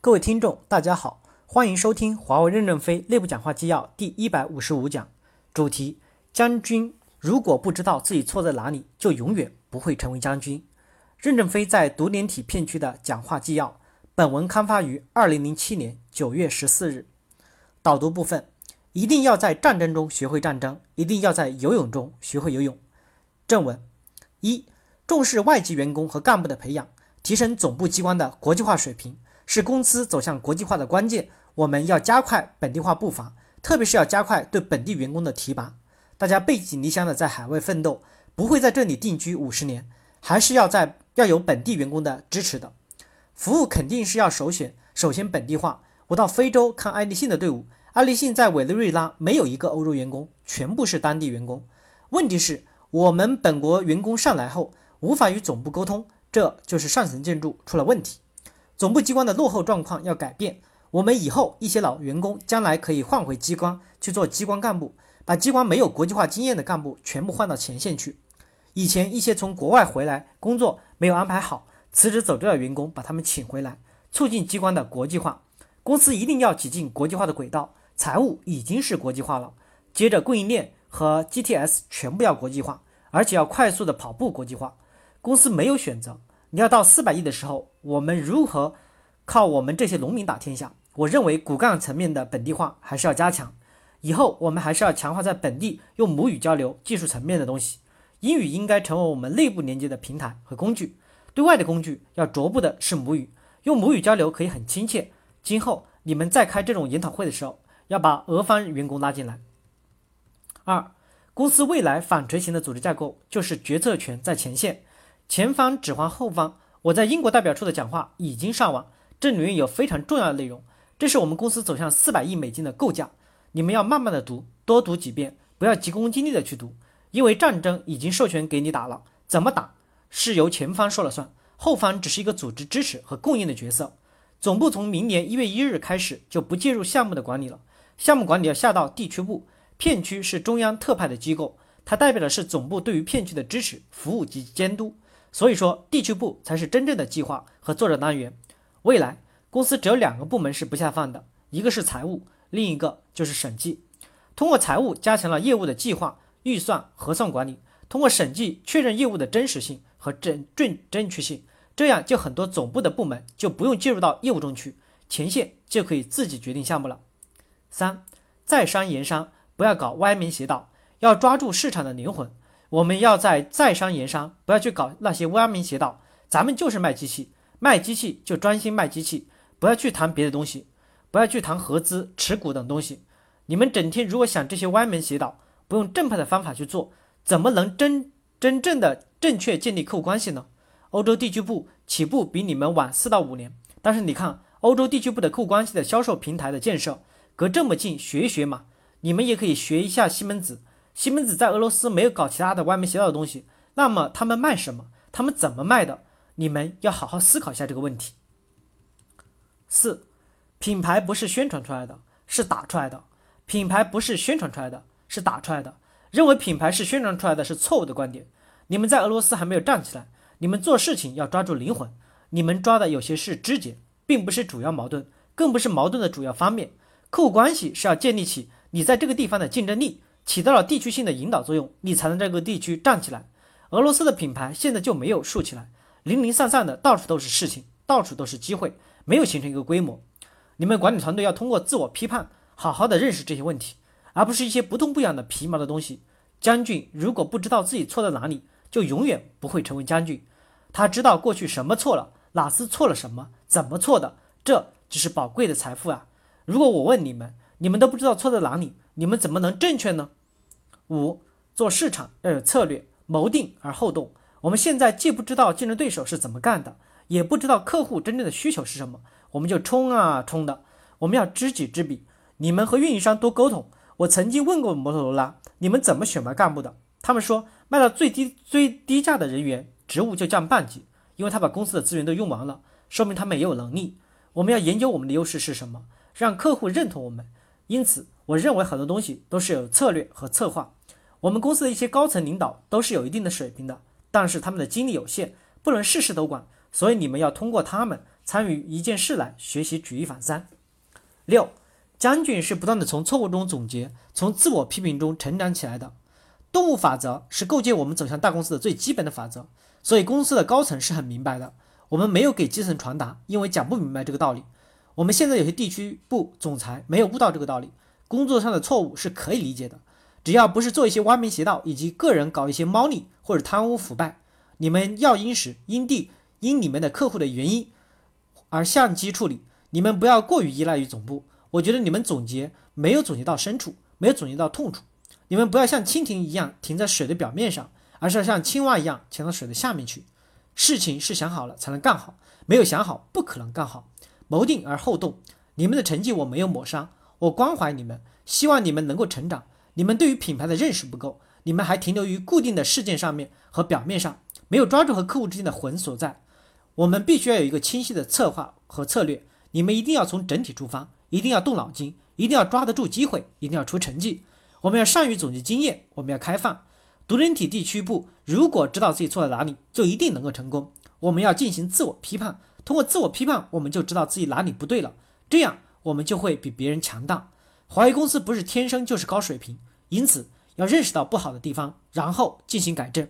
各位听众，大家好，欢迎收听华为任正非内部讲话纪要第一百五十五讲，主题：将军如果不知道自己错在哪里，就永远不会成为将军。任正非在独联体片区的讲话纪要，本文刊发于二零零七年九月十四日。导读部分：一定要在战争中学会战争，一定要在游泳中学会游泳。正文：一、重视外籍员工和干部的培养，提升总部机关的国际化水平。是公司走向国际化的关键，我们要加快本地化步伐，特别是要加快对本地员工的提拔。大家背井离乡的在海外奋斗，不会在这里定居五十年，还是要在要有本地员工的支持的。服务肯定是要首选，首先本地化。我到非洲看爱立信的队伍，爱立信在委内瑞拉没有一个欧洲员工，全部是当地员工。问题是，我们本国员工上来后无法与总部沟通，这就是上层建筑出了问题。总部机关的落后状况要改变。我们以后一些老员工将来可以换回机关去做机关干部，把机关没有国际化经验的干部全部换到前线去。以前一些从国外回来工作没有安排好，辞职走掉的员工，把他们请回来，促进机关的国际化。公司一定要挤进国际化的轨道。财务已经是国际化了，接着供应链和 GTS 全部要国际化，而且要快速的跑步国际化。公司没有选择。你要到四百亿的时候，我们如何靠我们这些农民打天下？我认为骨干层面的本地化还是要加强。以后我们还是要强化在本地用母语交流、技术层面的东西。英语应该成为我们内部连接的平台和工具，对外的工具要逐步的是母语，用母语交流可以很亲切。今后你们在开这种研讨会的时候，要把俄方员工拉进来。二，公司未来反垂型的组织架构就是决策权在前线。前方指挥后方，我在英国代表处的讲话已经上网，这里面有非常重要的内容。这是我们公司走向四百亿美金的构架，你们要慢慢的读，多读几遍，不要急功近利的去读，因为战争已经授权给你打了，怎么打是由前方说了算，后方只是一个组织支持和供应的角色。总部从明年一月一日开始就不介入项目的管理了，项目管理要下到地区部，片区是中央特派的机构，它代表的是总部对于片区的支持、服务及监督。所以说，地区部才是真正的计划和作者单元。未来公司只有两个部门是不下放的，一个是财务，另一个就是审计。通过财务加强了业务的计划、预算、核算管理；通过审计确认业务的真实性和正正正确性，这样就很多总部的部门就不用介入到业务中去，前线就可以自己决定项目了。三，在商言商，不要搞歪门邪道，要抓住市场的灵魂。我们要在在商言商，不要去搞那些歪门邪道。咱们就是卖机器，卖机器就专心卖机器，不要去谈别的东西，不要去谈合资、持股等东西。你们整天如果想这些歪门邪道，不用正派的方法去做，怎么能真真正的正确建立客户关系呢？欧洲地区部起步比你们晚四到五年，但是你看欧洲地区部的客户关系的销售平台的建设，隔这么近，学一学嘛。你们也可以学一下西门子。西门子在俄罗斯没有搞其他的歪门邪道的东西，那么他们卖什么？他们怎么卖的？你们要好好思考一下这个问题。四，品牌不是宣传出来的，是打出来的。品牌不是宣传出来的，是打出来的。认为品牌是宣传出来的是错误的观点。你们在俄罗斯还没有站起来，你们做事情要抓住灵魂。你们抓的有些是枝节，并不是主要矛盾，更不是矛盾的主要方面。客户关系是要建立起你在这个地方的竞争力。起到了地区性的引导作用，你才能这个地区站起来。俄罗斯的品牌现在就没有竖起来，零零散散的，到处都是事情，到处都是机会，没有形成一个规模。你们管理团队要通过自我批判，好好的认识这些问题，而不是一些不痛不痒的皮毛的东西。将军如果不知道自己错在哪里，就永远不会成为将军。他知道过去什么错了，哪次错了什么，怎么错的，这只是宝贵的财富啊！如果我问你们，你们都不知道错在哪里，你们怎么能正确呢？五做市场要有策略，谋定而后动。我们现在既不知道竞争对手是怎么干的，也不知道客户真正的需求是什么，我们就冲啊冲的。我们要知己知彼，你们和运营商多沟通。我曾经问过摩托罗拉，你们怎么选拔干部的？他们说卖到最低最低价的人员，职务就降半级，因为他把公司的资源都用完了，说明他们也有能力。我们要研究我们的优势是什么，让客户认同我们。因此，我认为很多东西都是有策略和策划。我们公司的一些高层领导都是有一定的水平的，但是他们的精力有限，不能事事都管，所以你们要通过他们参与一件事来学习举一反三。六，将军是不断的从错误中总结，从自我批评中成长起来的。动物法则是构建我们走向大公司的最基本的法则，所以公司的高层是很明白的。我们没有给基层传达，因为讲不明白这个道理。我们现在有些地区部总裁没有悟到这个道理，工作上的错误是可以理解的，只要不是做一些歪门邪道，以及个人搞一些猫腻或者贪污腐败，你们要因时因地因你们的客户的原因而相机处理。你们不要过于依赖于总部，我觉得你们总结没有总结到深处，没有总结到痛处。你们不要像蜻蜓一样停在水的表面上，而是要像青蛙一样潜到水的下面去。事情是想好了才能干好，没有想好不可能干好。谋定而后动。你们的成绩我没有抹杀，我关怀你们，希望你们能够成长。你们对于品牌的认识不够，你们还停留于固定的事件上面和表面上，没有抓住和客户之间的魂所在。我们必须要有一个清晰的策划和策略。你们一定要从整体出发，一定要动脑筋，一定要抓得住机会，一定要出成绩。我们要善于总结经验，我们要开放。独联体地区部如果知道自己错在哪里，就一定能够成功。我们要进行自我批判，通过自我批判，我们就知道自己哪里不对了，这样我们就会比别人强大。华为公司不是天生就是高水平，因此要认识到不好的地方，然后进行改正。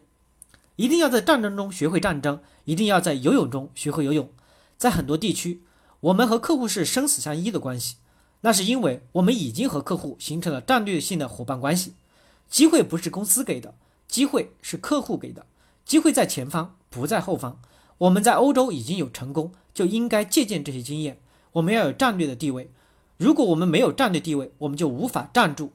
一定要在战争中学会战争，一定要在游泳中学会游泳。在很多地区。我们和客户是生死相依的关系，那是因为我们已经和客户形成了战略性的伙伴关系。机会不是公司给的，机会是客户给的。机会在前方，不在后方。我们在欧洲已经有成功，就应该借鉴这些经验。我们要有战略的地位，如果我们没有战略地位，我们就无法站住。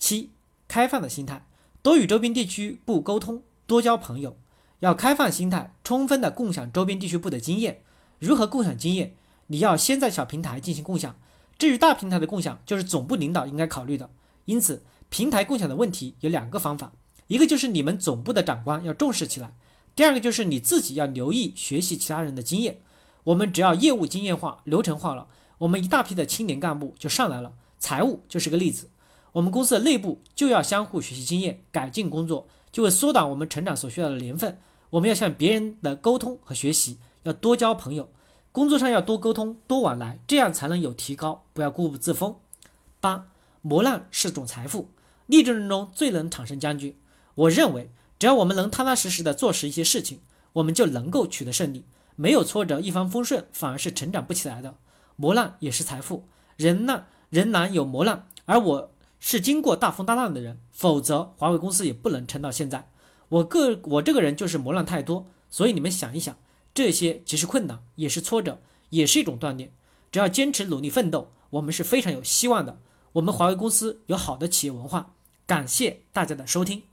七，开放的心态，多与周边地区部沟通，多交朋友，要开放心态，充分的共享周边地区部的经验。如何共享经验？你要先在小平台进行共享，至于大平台的共享，就是总部领导应该考虑的。因此，平台共享的问题有两个方法，一个就是你们总部的长官要重视起来，第二个就是你自己要留意学习其他人的经验。我们只要业务经验化、流程化了，我们一大批的青年干部就上来了。财务就是个例子，我们公司的内部就要相互学习经验，改进工作，就会缩短我们成长所需要的年份。我们要向别人的沟通和学习，要多交朋友。工作上要多沟通、多往来，这样才能有提高，不要固步自封。八，磨难是种财富，励志人中最能产生将军。我认为，只要我们能踏踏实实的做实一些事情，我们就能够取得胜利。没有挫折，一帆风顺，反而是成长不起来的。磨难也是财富，人难人难有磨难，而我是经过大风大浪的人，否则华为公司也不能撑到现在。我个我这个人就是磨难太多，所以你们想一想。这些既是困难，也是挫折，也是一种锻炼。只要坚持努力奋斗，我们是非常有希望的。我们华为公司有好的企业文化。感谢大家的收听。